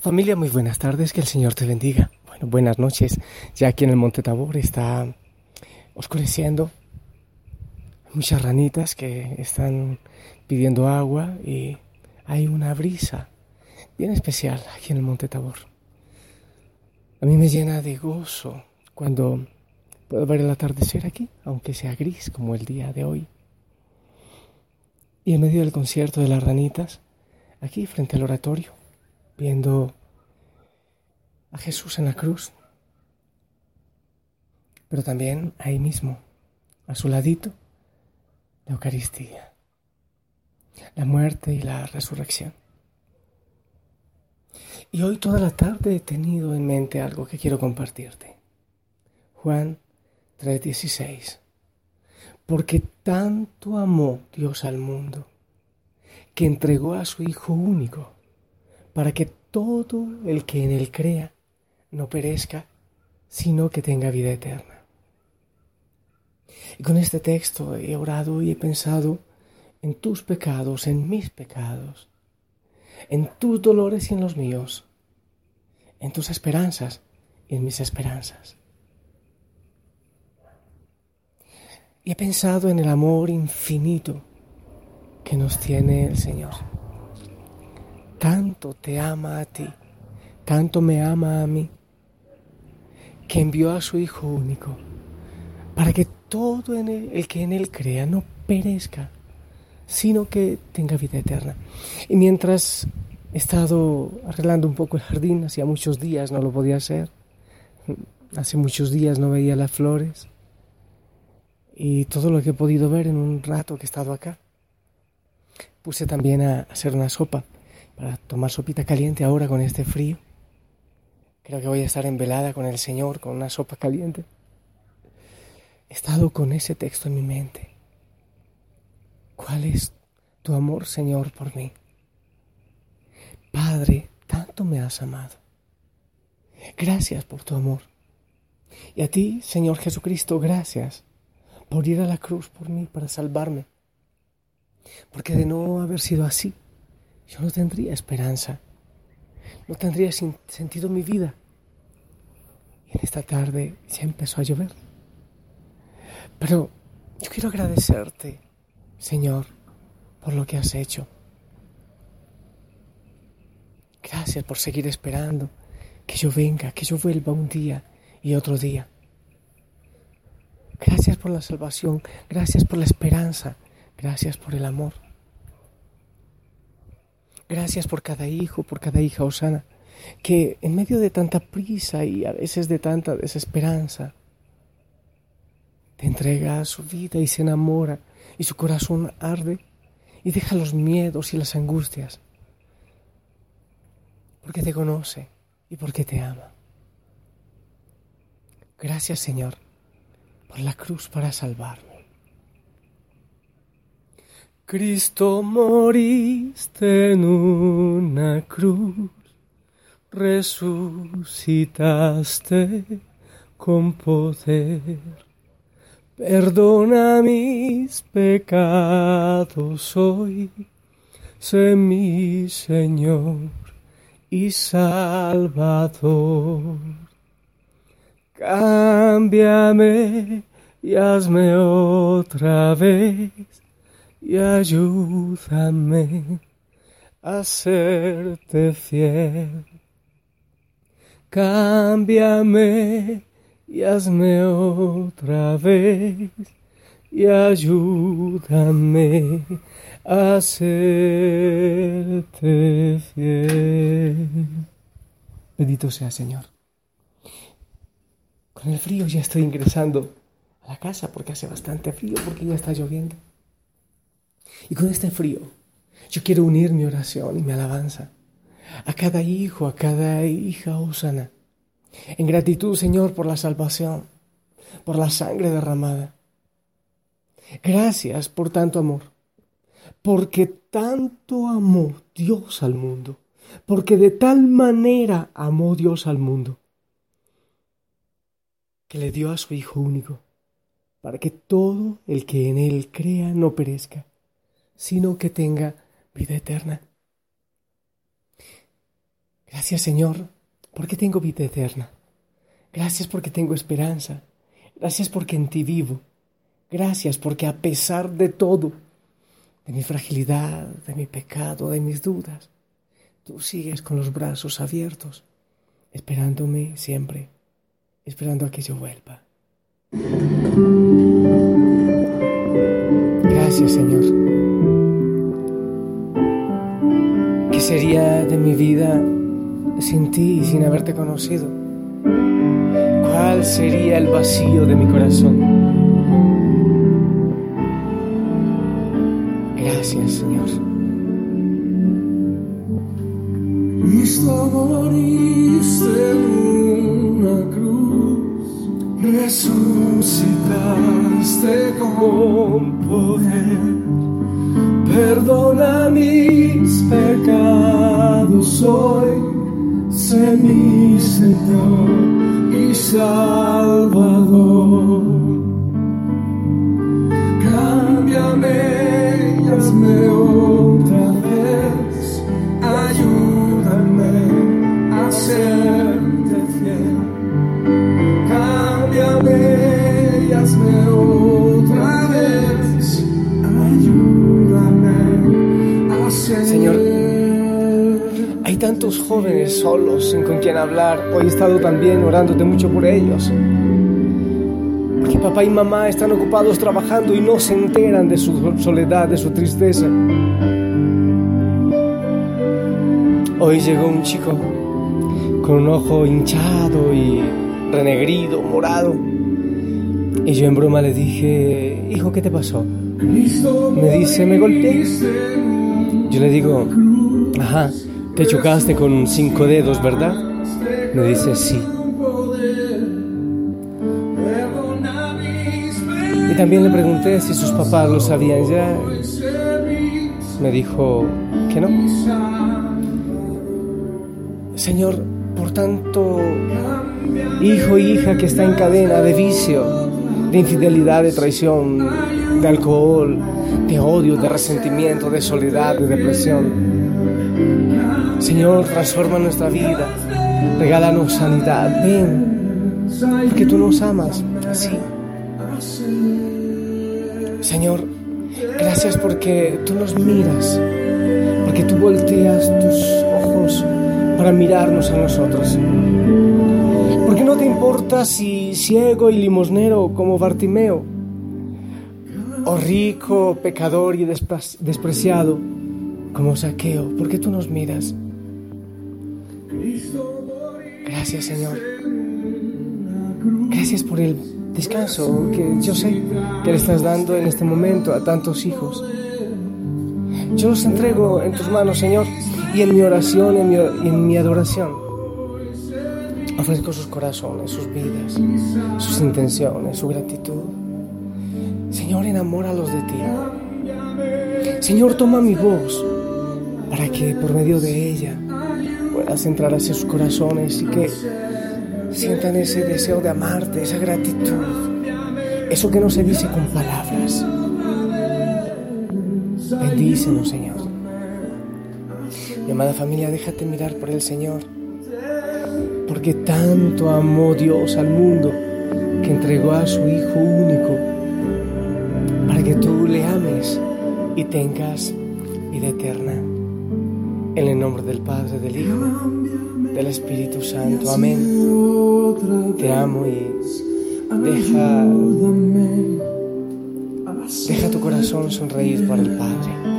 Familia, muy buenas tardes, que el Señor te bendiga. Bueno, buenas noches. Ya aquí en el Monte Tabor está oscureciendo. Hay muchas ranitas que están pidiendo agua y hay una brisa bien especial aquí en el Monte Tabor. A mí me llena de gozo cuando puedo ver el atardecer aquí, aunque sea gris como el día de hoy. Y en medio del concierto de las ranitas, aquí frente al oratorio, viendo a Jesús en la cruz, pero también ahí mismo, a su ladito, la Eucaristía, la muerte y la resurrección. Y hoy toda la tarde he tenido en mente algo que quiero compartirte. Juan 3:16. Porque tanto amó Dios al mundo, que entregó a su Hijo único, para que todo el que en él crea no perezca, sino que tenga vida eterna. Y con este texto he orado y he pensado en tus pecados, en mis pecados, en tus dolores y en los míos, en tus esperanzas y en mis esperanzas. Y he pensado en el amor infinito que nos tiene el Señor. Tanto te ama a ti, tanto me ama a mí, que envió a su Hijo único, para que todo el que en Él crea no perezca, sino que tenga vida eterna. Y mientras he estado arreglando un poco el jardín, hacía muchos días no lo podía hacer, hace muchos días no veía las flores, y todo lo que he podido ver en un rato que he estado acá. Puse también a hacer una sopa para tomar sopita caliente ahora con este frío. Creo que voy a estar en velada con el Señor, con una sopa caliente. He estado con ese texto en mi mente. ¿Cuál es tu amor, Señor, por mí? Padre, tanto me has amado. Gracias por tu amor. Y a ti, Señor Jesucristo, gracias por ir a la cruz por mí, para salvarme. Porque de no haber sido así, yo no tendría esperanza no tendría sentido mi vida. Y en esta tarde ya empezó a llover. Pero yo quiero agradecerte, Señor, por lo que has hecho. Gracias por seguir esperando que yo venga, que yo vuelva un día y otro día. Gracias por la salvación, gracias por la esperanza, gracias por el amor. Gracias por cada hijo, por cada hija, Osana, que en medio de tanta prisa y a veces de tanta desesperanza, te entrega su vida y se enamora y su corazón arde y deja los miedos y las angustias, porque te conoce y porque te ama. Gracias Señor por la cruz para salvarme. Cristo moriste en una cruz, resucitaste con poder. Perdona mis pecados hoy, sé mi Señor y Salvador. Cámbiame y hazme otra vez y ayúdame a serte fiel. Cámbiame y hazme otra vez y ayúdame a serte fiel. Bendito sea Señor. Con el frío ya estoy ingresando a la casa porque hace bastante frío, porque ya está lloviendo. Y con este frío, yo quiero unir mi oración y mi alabanza a cada hijo, a cada hija Osana. En gratitud, Señor, por la salvación, por la sangre derramada. Gracias por tanto amor, porque tanto amó Dios al mundo, porque de tal manera amó Dios al mundo, que le dio a su Hijo único, para que todo el que en Él crea no perezca, sino que tenga vida eterna. Gracias Señor, porque tengo vida eterna. Gracias porque tengo esperanza. Gracias porque en ti vivo. Gracias porque a pesar de todo, de mi fragilidad, de mi pecado, de mis dudas, tú sigues con los brazos abiertos, esperándome siempre, esperando a que yo vuelva. Gracias Señor. Sería de mi vida sin ti y sin haberte conocido? ¿Cuál sería el vacío de mi corazón? Gracias, Señor. Cristo moriste en una cruz, resucitaste con poder. Perdona mis pecados hoy, sé y Salvador. Tantos jóvenes solos sin con quien hablar. Hoy he estado también orándote mucho por ellos. Porque papá y mamá están ocupados trabajando y no se enteran de su soledad, de su tristeza. Hoy llegó un chico con un ojo hinchado y renegrido, morado. Y yo en broma le dije, hijo, ¿qué te pasó? Me dice, me golpeé. Yo le digo, ajá, te chocaste con cinco dedos, ¿verdad? Me dice, sí. Y también le pregunté si sus papás lo sabían ya. Me dijo que no. Señor, por tanto, hijo e hija que está en cadena de vicio, de infidelidad, de traición, de alcohol, de odio, de resentimiento, de soledad, de depresión. Señor, transforma nuestra vida, regálanos sanidad, ven, porque tú nos amas así. Señor, gracias porque tú nos miras, porque tú volteas tus ojos para mirarnos a nosotros. Porque no te importa si ciego y limosnero como Bartimeo, o rico, pecador y despre- despreciado como Saqueo, porque tú nos miras. Gracias, Señor. Gracias por el descanso que yo sé que le estás dando en este momento a tantos hijos. Yo los entrego en tus manos, Señor, y en mi oración en mi, y en mi adoración ofrezco sus corazones, sus vidas, sus intenciones, su gratitud. Señor, enamóralos de ti. Señor, toma mi voz para que por medio de ella puedas entrar hacia sus corazones y que sientan ese deseo de amarte, esa gratitud, eso que no se dice con palabras. Bendícenos, Señor. Mi amada familia, déjate mirar por el Señor, porque tanto amó Dios al mundo que entregó a su Hijo único para que tú le ames y tengas vida eterna. En el nombre del Padre, del Hijo, del Espíritu Santo. Amén. Te amo y deja, deja tu corazón sonreír por el Padre.